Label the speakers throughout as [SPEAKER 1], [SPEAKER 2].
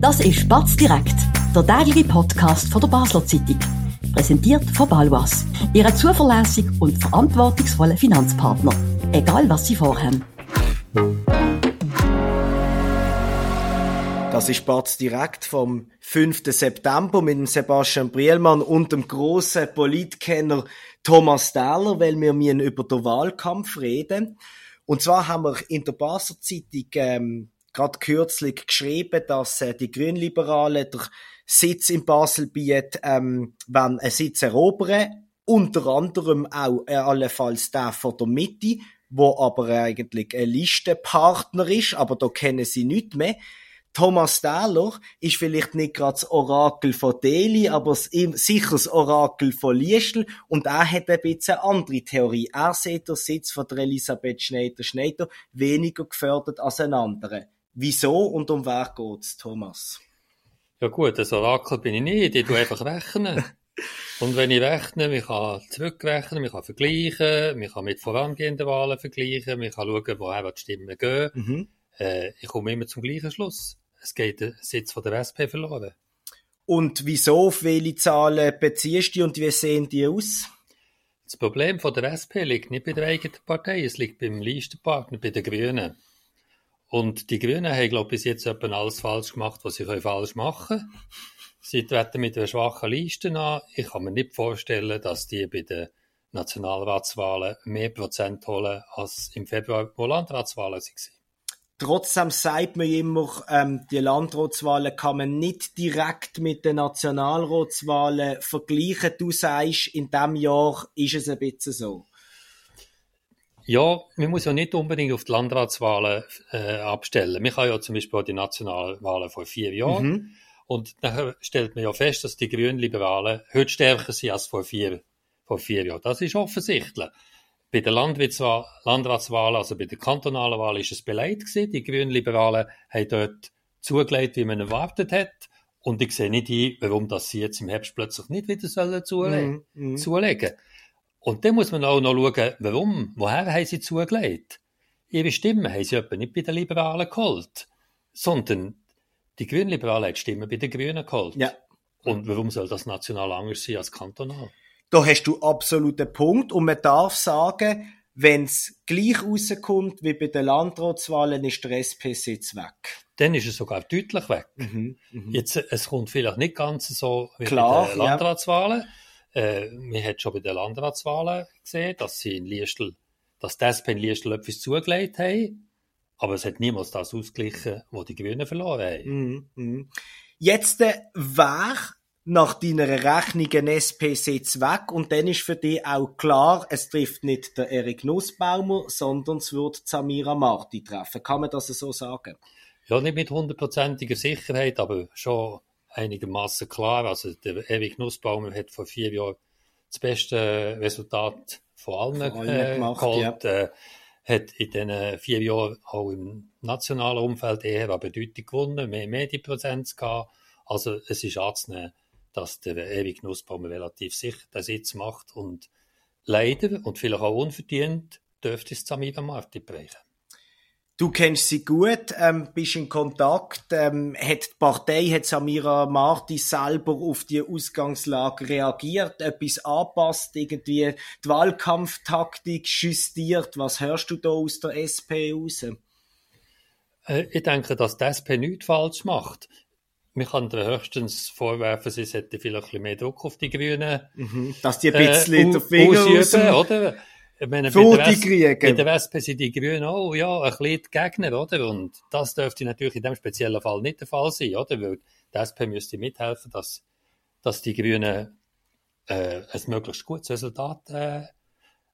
[SPEAKER 1] Das ist Batz direkt, der tägliche Podcast von der Basler Zeitung. Präsentiert von Balwas, Ihrem zuverlässigen und verantwortungsvollen Finanzpartner. Egal was Sie vorhaben.
[SPEAKER 2] Das ist Batz direkt vom 5. September mit Sebastian Brielmann und dem grossen Politkenner Thomas Dahler, weil wir müssen über den Wahlkampf reden. Und zwar haben wir in der Basler Zeitung ähm, gerade kürzlich geschrieben, dass äh, die Grünliberalen der Sitz in Basel bieten, ähm, wenn einen Sitz erobern, unter anderem auch äh, allenfalls der von der Mitte, wo aber eigentlich ein Listenpartner ist, aber da kennen sie nicht mehr. Thomas Dahler ist vielleicht nicht gerade das Orakel von Delhi, aber sicher das Orakel von Liestl und er hat ein bisschen eine andere Theorie. Er sieht den Sitz von der Elisabeth Schneider-Schneider weniger gefördert als ein anderer. Wieso und um wer geht's, Thomas?
[SPEAKER 3] Ja gut, ein Orakel bin ich nicht, ich tue einfach rechnen. und wenn ich rechne, ich kann zurückrechnen, ich kann vergleichen, ich kann mit vorangehenden Wahlen vergleichen, ich kann schauen, woher die Stimmen gehen. Mhm. Äh, ich komme immer zum gleichen Schluss. Es geht der Sitz von der SP verloren.
[SPEAKER 2] Und wieso, auf welche Zahlen beziehst du und wie sehen die aus?
[SPEAKER 3] Das Problem von der SP liegt nicht bei der eigenen Partei, es liegt beim Listenpartner, bei den Grünen. Und die Grünen haben, glaube ich, bis jetzt etwa alles falsch gemacht, was sie falsch machen können. Sie treten mit einer schwachen Liste an. Ich kann mir nicht vorstellen, dass die bei den Nationalratswahlen mehr Prozent holen als im Februar, wo Landratswahlen waren.
[SPEAKER 2] Trotzdem sagt man immer, ähm, die Landratswahlen kann man nicht direkt mit den Nationalratswahlen vergleichen. Du sagst, in diesem Jahr ist es ein bisschen so.
[SPEAKER 3] Ja, man muss ja nicht unbedingt auf die Landratswahlen äh, abstellen. Man kann ja zum Beispiel auch die Nationalwahlen vor vier Jahren. Mhm. Und dann stellt man ja fest, dass die Grünliberalen heute stärker sind als vor vier, vor vier Jahren. Das ist offensichtlich. Bei den Landratswahlen, also bei den kantonalen Wahlen, ist es beleidigt gewesen. Die Grünliberalen haben dort zugelegt, wie man erwartet hat. Und ich sehe nicht ein, warum das sie jetzt im Herbst plötzlich nicht wieder sollen zulegen, mm, mm. zulegen. Und dann muss man auch noch schauen, warum, woher haben sie zugelegt? Ihre Stimmen haben sie etwa nicht bei den Liberalen geholt, sondern die Grünliberalen haben die Stimmen bei den Grünen geholt. Ja. Und warum soll das national anders sein als kantonal?
[SPEAKER 2] Da hast du absoluten Punkt und man darf sagen, wenn es gleich rauskommt wie bei den Landratswahlen, ist der SP-Sitz weg.
[SPEAKER 3] Dann ist es sogar deutlich weg. Mhm, mh. Jetzt, es kommt vielleicht nicht ganz so wie Klar, bei den Landratswahlen. Ja. Äh, man hat schon bei den Landratswahlen gesehen, dass sie in Liestl, dass die SP in Liestl etwas zugelegt haben. Aber es hat niemals das ausgeglichen, was die Grünen verloren haben.
[SPEAKER 2] Mm, mm. Jetzt äh, war nach deiner Rechnung ein SP-Sitz weg und dann ist für dich auch klar, es trifft nicht der Erik Nussbaumer, sondern es wird Samira Marti treffen. Kann man das so sagen?
[SPEAKER 3] Ja, nicht mit hundertprozentiger Sicherheit, aber schon einigermaßen klar. Also der Erik Nussbaumer hat vor vier Jahren das beste Resultat von allen, von allen äh, gemacht, geholt. Ja. Äh, hat in diesen vier Jahren auch im nationalen Umfeld eher an Bedeutung gewonnen, mehr Medienpräsenz gehabt. Also es ist anzunehmen, dass der Erik Nussbaumer relativ sicher den Sitz macht und leider und vielleicht auch unverdient dürfte es Samira Marti brechen.
[SPEAKER 2] Du kennst sie gut, ähm, bist in Kontakt. Ähm, hat die Partei, hat Samira Marti selber auf die Ausgangslage reagiert, etwas anpasst, irgendwie die Wahlkampftaktik justiert? Was hörst du da aus der SP raus?
[SPEAKER 3] Äh, ich denke, dass die SP nichts falsch macht. Man kann höchstens vorwerfen, sie hätte vielleicht ein bisschen mehr Druck auf die Grünen.
[SPEAKER 2] Mhm, dass die ein bisschen äh, den Finger ausüben, oder?
[SPEAKER 3] Ich meine, bei der, West, bei der Wespe sind die Grünen auch, ja, ein bisschen Gegner, oder? Und das dürfte natürlich in dem speziellen Fall nicht der Fall sein, oder? Weil die SP müsste mithelfen, dass, dass die Grünen äh, ein möglichst gutes Resultat äh,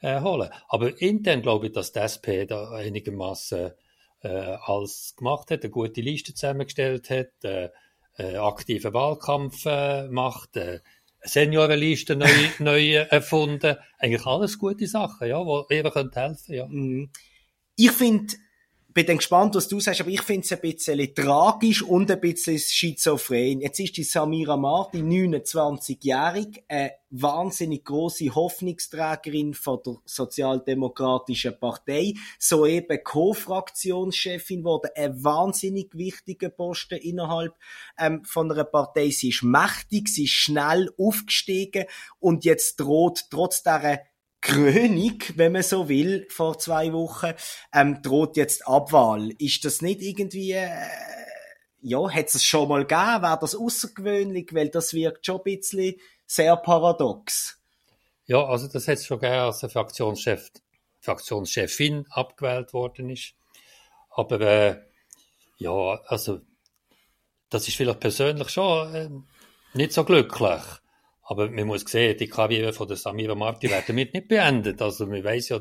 [SPEAKER 3] äh, holen. Aber intern glaube ich, dass die SP da einigermaßen äh, alles gemacht hat, eine gute Liste zusammengestellt hat, äh, äh, aktiven Wahlkampf äh, macht, äh, Seniorenliste neu, neu erfunden. Eigentlich alles gute Sachen, ja, die eben helfen können. Ja.
[SPEAKER 2] Mhm. Ich finde, bin dann gespannt, was du sagst, aber ich finde es ein bisschen tragisch und ein bisschen schizophren. Jetzt ist die Samira Marti 29-jährig, eine wahnsinnig große Hoffnungsträgerin von der Sozialdemokratischen Partei, soeben Co-Fraktionschefin wurde, ein wahnsinnig wichtiger Posten innerhalb ähm, von einer Partei. Sie ist mächtig, sie ist schnell aufgestiegen und jetzt droht trotz dieser Krönung, wenn man so will, vor zwei Wochen, ähm, droht jetzt Abwahl. Ist das nicht irgendwie, äh, ja, hat es schon mal gegeben? Wäre das außergewöhnlich? Weil das wirkt schon ein bisschen sehr paradox.
[SPEAKER 3] Ja, also das hat es schon gegeben, als der Fraktionschef, Fraktionschefin abgewählt worden ist. Aber äh, ja, also das ist vielleicht persönlich schon äh, nicht so glücklich. Aber man muss sehen, die Karriere von der Samira Marti wird damit nicht beendet. Also man weiß ja,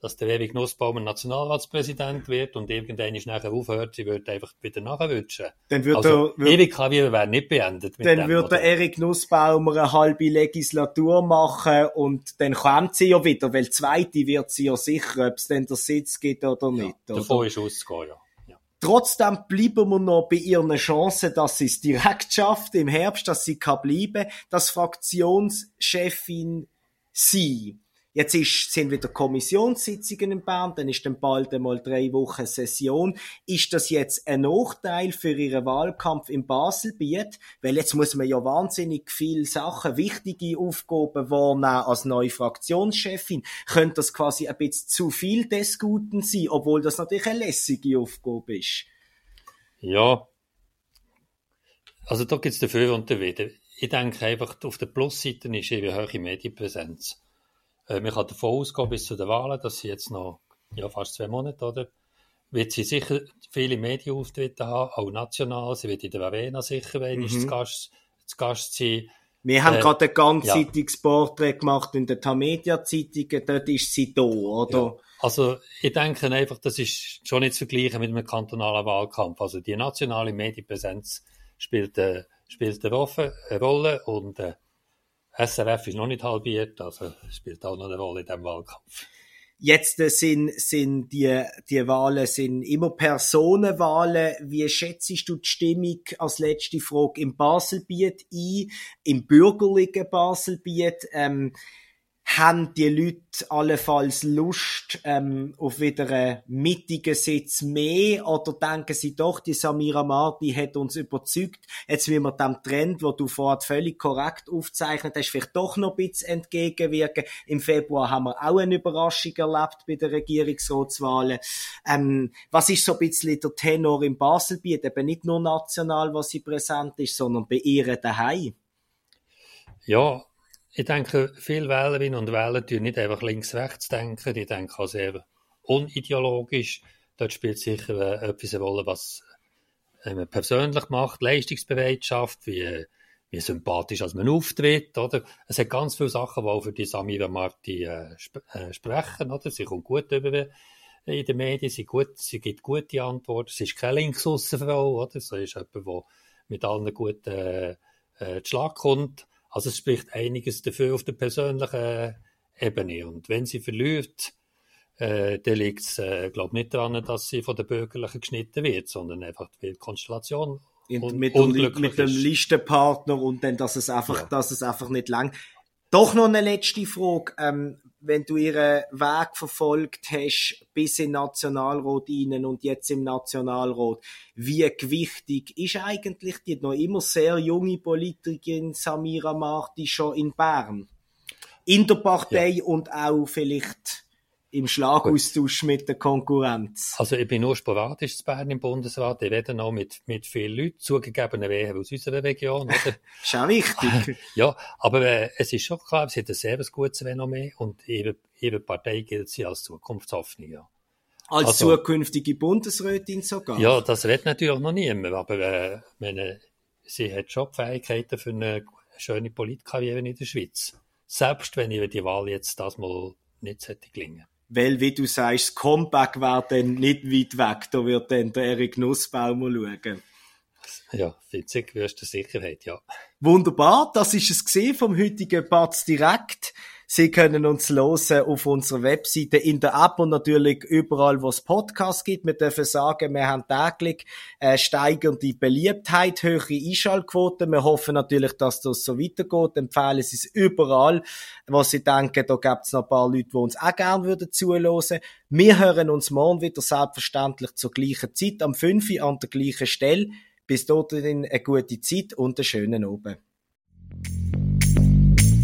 [SPEAKER 3] dass der Ewig Nussbaum ein Nationalratspräsident wird und irgendwann ist nachher aufhört, sie wird einfach wieder nachrutschen.
[SPEAKER 2] Dann wird also,
[SPEAKER 3] der, ewig Karriere wäre nicht beendet.
[SPEAKER 2] dann dem, würde der Erik Nussbaum eine halbe Legislatur machen und dann kommt sie ja wieder, weil zweite wird sie ja sicher, ob es denn der Sitz gibt oder nicht.
[SPEAKER 3] Ja, davon ist auszugehen, ja.
[SPEAKER 2] Trotzdem bleiben wir noch bei ihren Chancen, dass sie es direkt schafft im Herbst, dass sie kann bleiben, dass Fraktionschefin sie. Jetzt ist, sind wieder Kommissionssitzungen in Bern, dann ist dann bald einmal drei Wochen Session. Ist das jetzt ein Nachteil für Ihren Wahlkampf im Baselbiet? Weil jetzt muss man ja wahnsinnig viele Sachen, wichtige Aufgaben wahrnehmen als neue Fraktionschefin. Könnte das quasi ein bisschen zu viel des Guten sein, obwohl das natürlich eine lässige Aufgabe ist?
[SPEAKER 3] Ja. Also da gibt es dafür und dafür. Ich denke einfach, auf der Plusseite ist eben hohe Medienpräsenz. Äh, man kann davon ausgehen, bis zu den Wahlen, dass sie jetzt noch ja, fast zwei Monate, oder? Wird sie sicher viele Medienauftritte haben, auch national. Sie wird in der Arena sicher wenn mhm. zu Gast, zu Gast sein.
[SPEAKER 2] Wir haben äh, gerade ein ganzseitiges ja. Porträt gemacht in der Tamedia-Zeitung, dort ist sie da, oder? Ja.
[SPEAKER 3] Also, ich denke einfach, das ist schon nicht zu vergleichen mit einem kantonalen Wahlkampf. Also, die nationale Medienpräsenz spielt, äh, spielt eine Rolle und äh, SRF ist noch nicht halbiert, also spielt auch noch eine Rolle in diesem Wahlkampf.
[SPEAKER 2] Jetzt äh, sind, sind die, die Wahlen sind immer Personenwahlen. Wie schätzt du die Stimmung als letzte Frage im Baselbiet ein, im bürgerlichen Baselbiet? Ähm, haben die Leute allenfalls Lust ähm, auf wieder einen mittigen Sitz mehr oder denken sie doch, die Samira Marti hat uns überzeugt, jetzt will wir dem Trend, wo du vorher völlig korrekt aufzeichnet hast, vielleicht doch noch ein bisschen entgegenwirken. Im Februar haben wir auch eine Überraschung erlebt bei den Regierungsratswahlen. Ähm, was ist so ein bisschen der Tenor im Baselbiet? Eben nicht nur national, was sie präsent ist, sondern bei ihr daheim.
[SPEAKER 3] Ja, ich denke, viele Wählerinnen und Wähler tun nicht einfach links-rechts denken, die denken auch sehr unideologisch. Dort spielt sicher äh, etwas eine Rolle, was äh, man persönlich macht, Leistungsbereitschaft, wie, wie sympathisch als man auftritt, oder? Es hat ganz viele Sachen, die auch für die Samira Marti äh, sp äh, sprechen, oder? Sie kommt gut über in den Medien, sie, gut, sie gibt gute Antworten, sie ist keine Linksaußenfrau, oder? Sie ist jemand, der mit allen gut äh, äh, Schlag kommt. Also es spricht einiges dafür auf der persönlichen Ebene. Und wenn sie verliert, äh, dann liegt es, äh, glaube nicht daran, dass sie von der Bürgerlichen geschnitten wird, sondern einfach die Konstellation
[SPEAKER 2] und mit, dem, mit dem Listenpartner und dann, dass es einfach, ja. dass es einfach nicht lang. Doch noch eine letzte Frage. Ähm, wenn du ihren Weg verfolgt hast bis in Nationalrat rein und jetzt im Nationalrat, wie gewichtig ist eigentlich die noch immer sehr junge Politikerin Samira Marti schon in Bern? In der Partei ja. und auch vielleicht im Schlagaustausch mit der Konkurrenz?
[SPEAKER 3] Also ich bin nur sporadisch zu Bern im Bundesrat. Ich rede noch mit, mit vielen Leuten, zugegeben eher aus unserer Region. Oder?
[SPEAKER 2] ist auch wichtig.
[SPEAKER 3] ja, aber äh, es ist schon klar, sie hat ein sehr gutes Renommee und ihre, ihre Partei gilt sie als Zukunftshoffnung. Ja.
[SPEAKER 2] Als also, zukünftige Bundesrätin sogar?
[SPEAKER 3] Ja, das redet natürlich noch niemand, aber äh, meine, sie hat schon Fähigkeiten für eine schöne Politkarriere in der Schweiz. Selbst wenn ihr die Wahl jetzt das mal nicht hätte gelingen
[SPEAKER 2] weil, wie du sagst, das Comeback wäre dann nicht weit weg. Da wird dann der Erik Nussbaum schauen.
[SPEAKER 3] Ja, witzig, wirst du Sicherheit, ja.
[SPEAKER 2] Wunderbar, das ist es gesehen vom heutigen Batz direkt. Sie können uns hören auf unserer Webseite, in der App und natürlich überall, wo es Podcasts gibt. Wir dürfen sagen, wir haben täglich äh, steigernde Beliebtheit, höhere Einschaltquoten. Wir hoffen natürlich, dass das so weitergeht. Empfehlen Sie es überall, wo Sie denken, da gibt es noch ein paar Leute, die uns auch gerne würden zuhören. Wir hören uns morgen wieder selbstverständlich zur gleichen Zeit, am 5 Uhr an der gleichen Stelle. Bis dorthin eine gute Zeit und einen schönen Abend.